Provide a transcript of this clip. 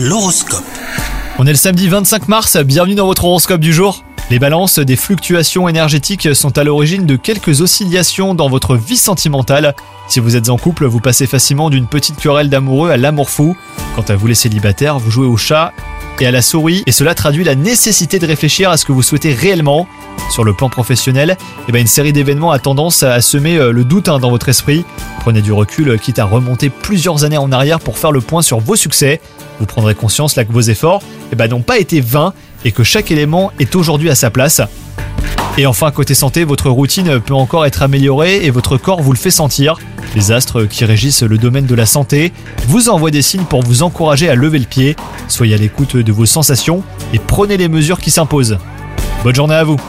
L'horoscope. On est le samedi 25 mars, bienvenue dans votre horoscope du jour. Les balances, des fluctuations énergétiques sont à l'origine de quelques oscillations dans votre vie sentimentale. Si vous êtes en couple, vous passez facilement d'une petite querelle d'amoureux à l'amour fou. Quant à vous les célibataires, vous jouez au chat et à la souris, et cela traduit la nécessité de réfléchir à ce que vous souhaitez réellement. Sur le plan professionnel, eh ben une série d'événements a tendance à semer euh, le doute hein, dans votre esprit. Prenez du recul, euh, quitte à remonter plusieurs années en arrière pour faire le point sur vos succès. Vous prendrez conscience là que vos efforts eh ben, n'ont pas été vains et que chaque élément est aujourd'hui à sa place. Et enfin, côté santé, votre routine peut encore être améliorée et votre corps vous le fait sentir. Les astres qui régissent le domaine de la santé vous envoient des signes pour vous encourager à lever le pied. Soyez à l'écoute de vos sensations et prenez les mesures qui s'imposent. Bonne journée à vous